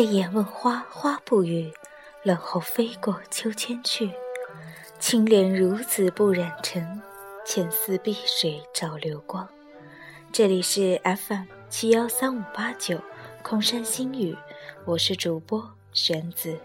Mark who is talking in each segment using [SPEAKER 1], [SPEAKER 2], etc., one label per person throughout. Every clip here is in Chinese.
[SPEAKER 1] 泪眼问花，花不语；冷后飞过秋千去。青莲如此不染尘，浅似碧水照流光。这里是 FM 七幺三五八九空山新雨，我是主播玄子。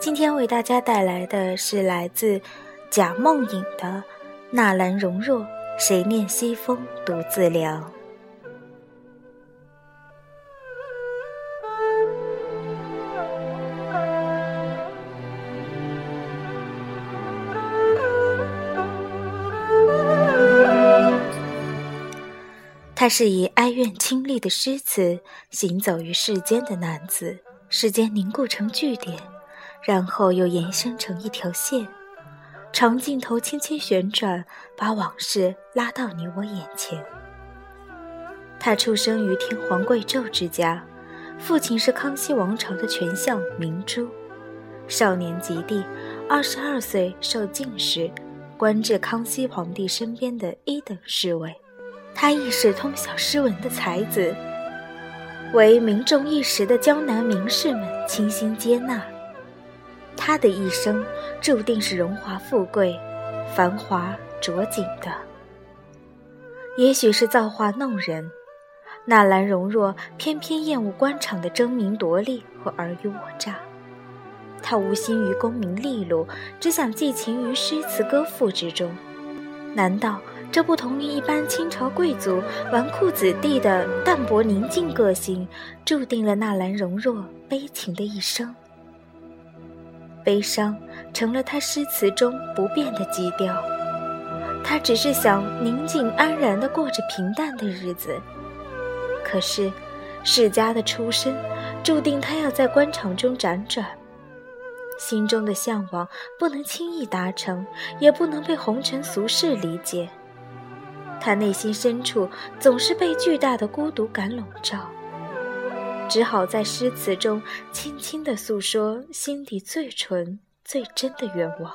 [SPEAKER 1] 今天为大家带来的是来自贾梦影的《纳兰容若谁念西风独自凉》。他是以哀怨清丽的诗词行走于世间的男子，时间凝固成句点。然后又延伸成一条线，长镜头轻轻旋转，把往事拉到你我眼前。他出生于天皇贵胄之家，父亲是康熙王朝的权相明珠。少年及第，二十二岁受进士，官至康熙皇帝身边的一等侍卫。他亦是通晓诗文的才子，为名重一时的江南名士们倾心接纳。他的一生注定是荣华富贵、繁华着锦的。也许是造化弄人，纳兰容若偏偏厌恶官场的争名夺利和尔虞我诈。他无心于功名利禄，只想寄情于诗词歌赋之中。难道这不同于一般清朝贵族纨绔子弟的淡泊宁静个性，注定了纳兰容若悲情的一生？悲伤成了他诗词中不变的基调。他只是想宁静安然地过着平淡的日子。可是，世家的出身注定他要在官场中辗转，心中的向往不能轻易达成，也不能被红尘俗世理解。他内心深处总是被巨大的孤独感笼罩。只好在诗词中轻轻地诉说心底最纯、最真的愿望。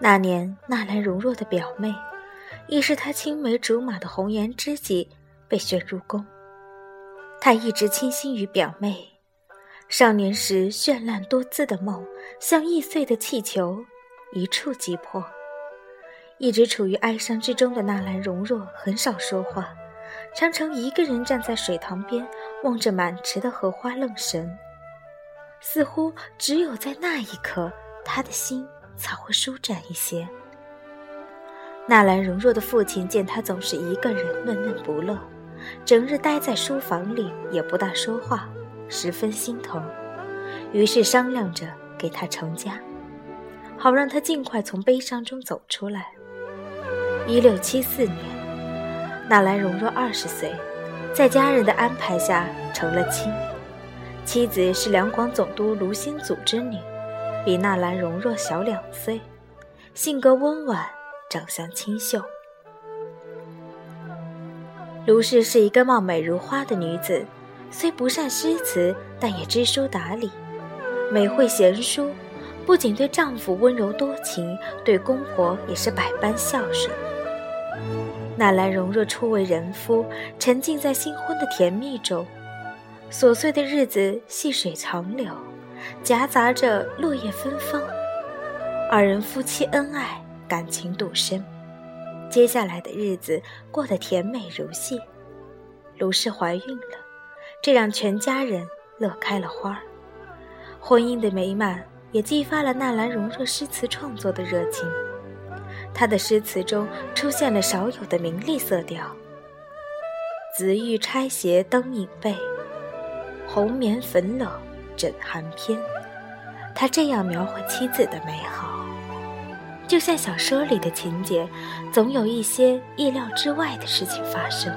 [SPEAKER 1] 那年，纳兰容若的表妹，亦是他青梅竹马的红颜知己，被选入宫。他一直倾心于表妹。少年时绚烂多姿的梦，像易碎的气球，一触即破。一直处于哀伤之中的纳兰容若，很少说话。常常一个人站在水塘边，望着满池的荷花愣神。似乎只有在那一刻，他的心才会舒展一些。纳兰容若的父亲见他总是一个人闷闷不乐，整日待在书房里，也不大说话，十分心疼，于是商量着给他成家，好让他尽快从悲伤中走出来。一六七四年。纳兰容若二十岁，在家人的安排下成了亲。妻子是两广总督卢新祖之女，比纳兰容若小两岁，性格温婉，长相清秀。卢氏是一个貌美如花的女子，虽不善诗词，但也知书达理，美会贤淑，不仅对丈夫温柔多情，对公婆也是百般孝顺。纳兰容若初为人夫，沉浸在新婚的甜蜜中，琐碎的日子细水长流，夹杂着落叶芬芳。二人夫妻恩爱，感情笃深。接下来的日子过得甜美如戏。卢氏怀孕了，这让全家人乐开了花儿。婚姻的美满也激发了纳兰容若诗词创作的热情。他的诗词中出现了少有的明丽色调：“紫玉钗斜灯影背，红棉粉冷枕寒篇。”他这样描绘妻子的美好，就像小说里的情节，总有一些意料之外的事情发生。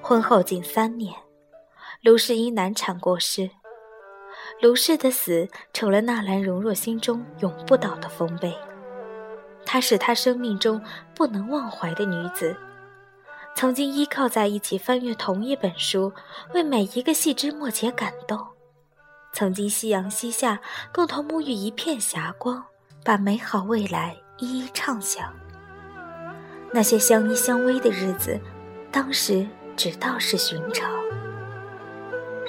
[SPEAKER 1] 婚后仅三年，卢氏因难产过世。卢氏的死成了纳兰容若心中永不倒的丰碑。她是他生命中不能忘怀的女子，曾经依靠在一起翻阅同一本书，为每一个细枝末节感动；曾经夕阳西下，共同沐浴一片霞光，把美好未来一一畅想。那些相依相偎的日子，当时只道是寻常。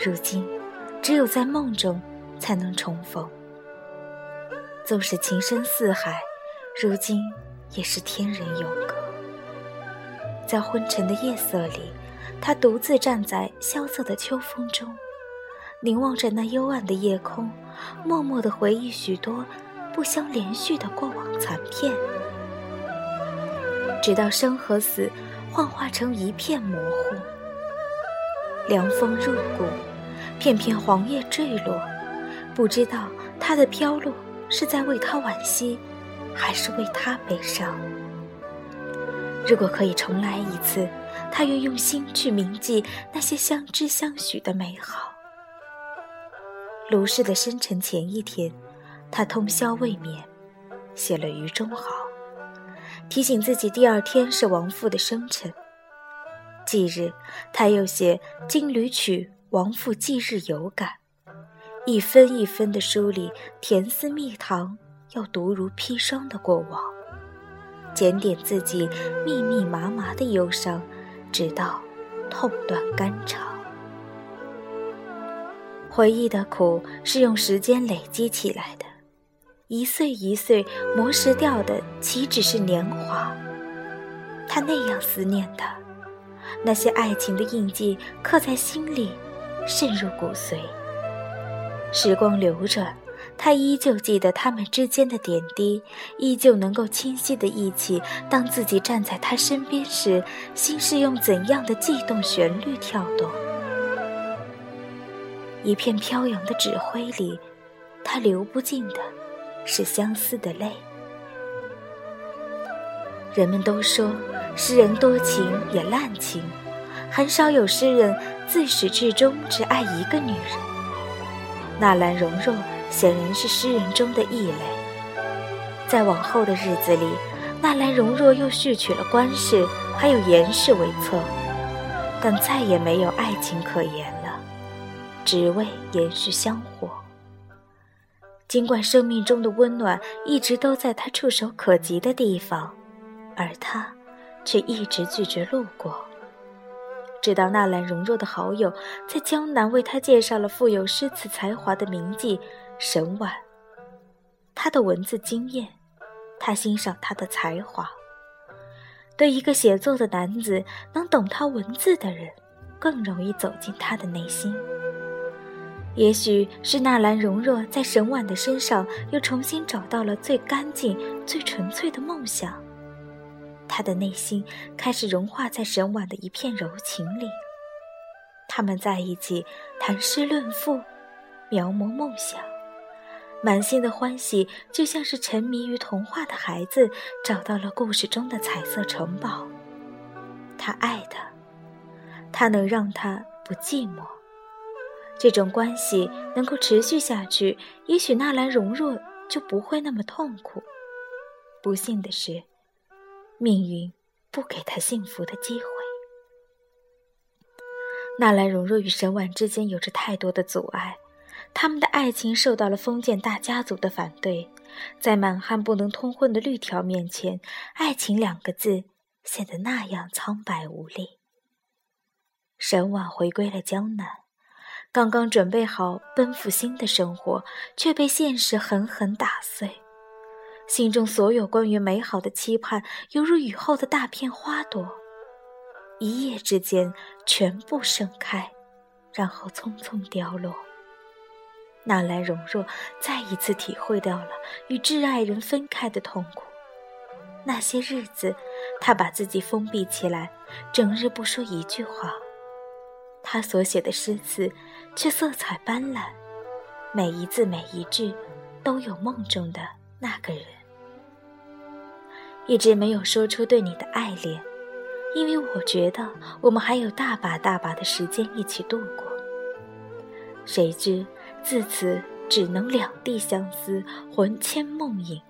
[SPEAKER 1] 如今，只有在梦中才能重逢。纵使情深似海，如今也是天人永隔。在昏沉的夜色里，他独自站在萧瑟的秋风中，凝望着那幽暗的夜空，默默地回忆许多不相连续的过往残片，直到生和死幻化成一片模糊。凉风入骨，片片黄叶坠落，不知道他的飘落是在为他惋惜，还是为他悲伤。如果可以重来一次，他愿用心去铭记那些相知相许的美好。卢氏的生辰前一天，他通宵未眠，写了《余中好》，提醒自己第二天是王父的生辰。忌日，他又写《金缕曲》，王父忌日有感，一分一分的梳理甜丝蜜糖又毒如砒霜的过往。检点自己密密麻麻的忧伤，直到痛断肝肠。回忆的苦是用时间累积起来的，一岁一岁磨蚀掉的，岂止是年华？他那样思念的，那些爱情的印记刻在心里，渗入骨髓。时光流转。他依旧记得他们之间的点滴，依旧能够清晰的忆起，当自己站在他身边时，心是用怎样的悸动旋律跳动。一片飘扬的纸灰里，他流不尽的是相思的泪。人们都说，诗人多情也滥情，很少有诗人自始至终只爱一个女人。纳兰容若。显然是诗人中的异类。在往后的日子里，纳兰容若又续娶了关氏，还有严氏为侧，但再也没有爱情可言了，只为延续香火。尽管生命中的温暖一直都在他触手可及的地方，而他却一直拒绝路过。直到纳兰容若的好友在江南为他介绍了富有诗词才华的名妓。沈婉，他的文字惊艳，他欣赏他的才华。对一个写作的男子，能懂他文字的人，更容易走进他的内心。也许是纳兰容若在沈婉的身上又重新找到了最干净、最纯粹的梦想，他的内心开始融化在沈婉的一片柔情里。他们在一起谈诗论赋，描摹梦想。满心的欢喜，就像是沉迷于童话的孩子找到了故事中的彩色城堡。他爱的，他能让他不寂寞。这种关系能够持续下去，也许纳兰容若就不会那么痛苦。不幸的是，命运不给他幸福的机会。纳兰容若与沈婉之间有着太多的阻碍。他们的爱情受到了封建大家族的反对，在满汉不能通婚的律条面前，“爱情”两个字显得那样苍白无力。沈婉回归了江南，刚刚准备好奔赴新的生活，却被现实狠狠打碎，心中所有关于美好的期盼，犹如雨后的大片花朵，一夜之间全部盛开，然后匆匆凋落。纳兰容若再一次体会到了与挚爱人分开的痛苦。那些日子，他把自己封闭起来，整日不说一句话。他所写的诗词却色彩斑斓，每一字每一句都有梦中的那个人。一直没有说出对你的爱恋，因为我觉得我们还有大把大把的时间一起度过。谁知。自此只能两地相思，魂牵梦萦，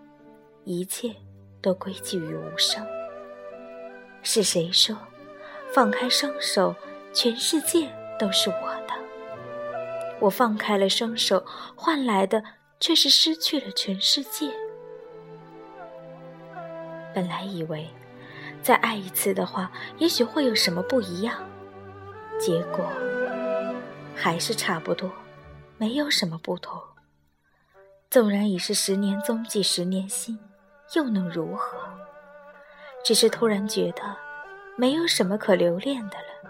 [SPEAKER 1] 一切都归寂于无声。是谁说，放开双手，全世界都是我的。我放开了双手，换来的却是失去了全世界。本来以为再爱一次的话，也许会有什么不一样，结果还是差不多，没有什么不同。纵然已是十年踪迹十年心，又能如何？只是突然觉得没有什么可留恋的了，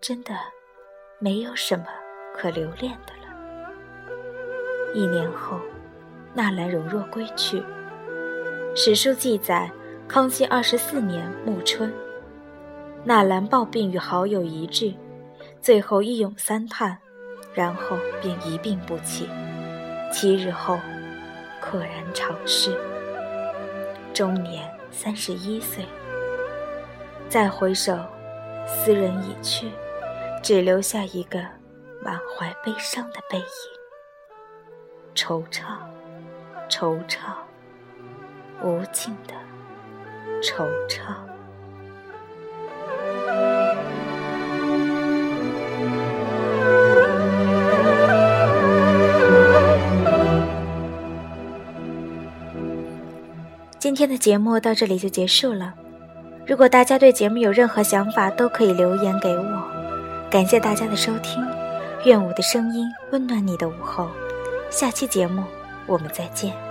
[SPEAKER 1] 真的没有什么可留恋的了。一年后，纳兰容若归去。史书记载，康熙二十四年暮春，纳兰抱病与好友一聚，最后一咏三叹，然后便一病不起。七日后，溘然长逝，终年三十一岁。再回首，斯人已去，只留下一个满怀悲伤的背影。惆怅，惆怅。无尽的惆怅。今天的节目到这里就结束了。如果大家对节目有任何想法，都可以留言给我。感谢大家的收听，愿我的声音温暖你的午后。下期节目我们再见。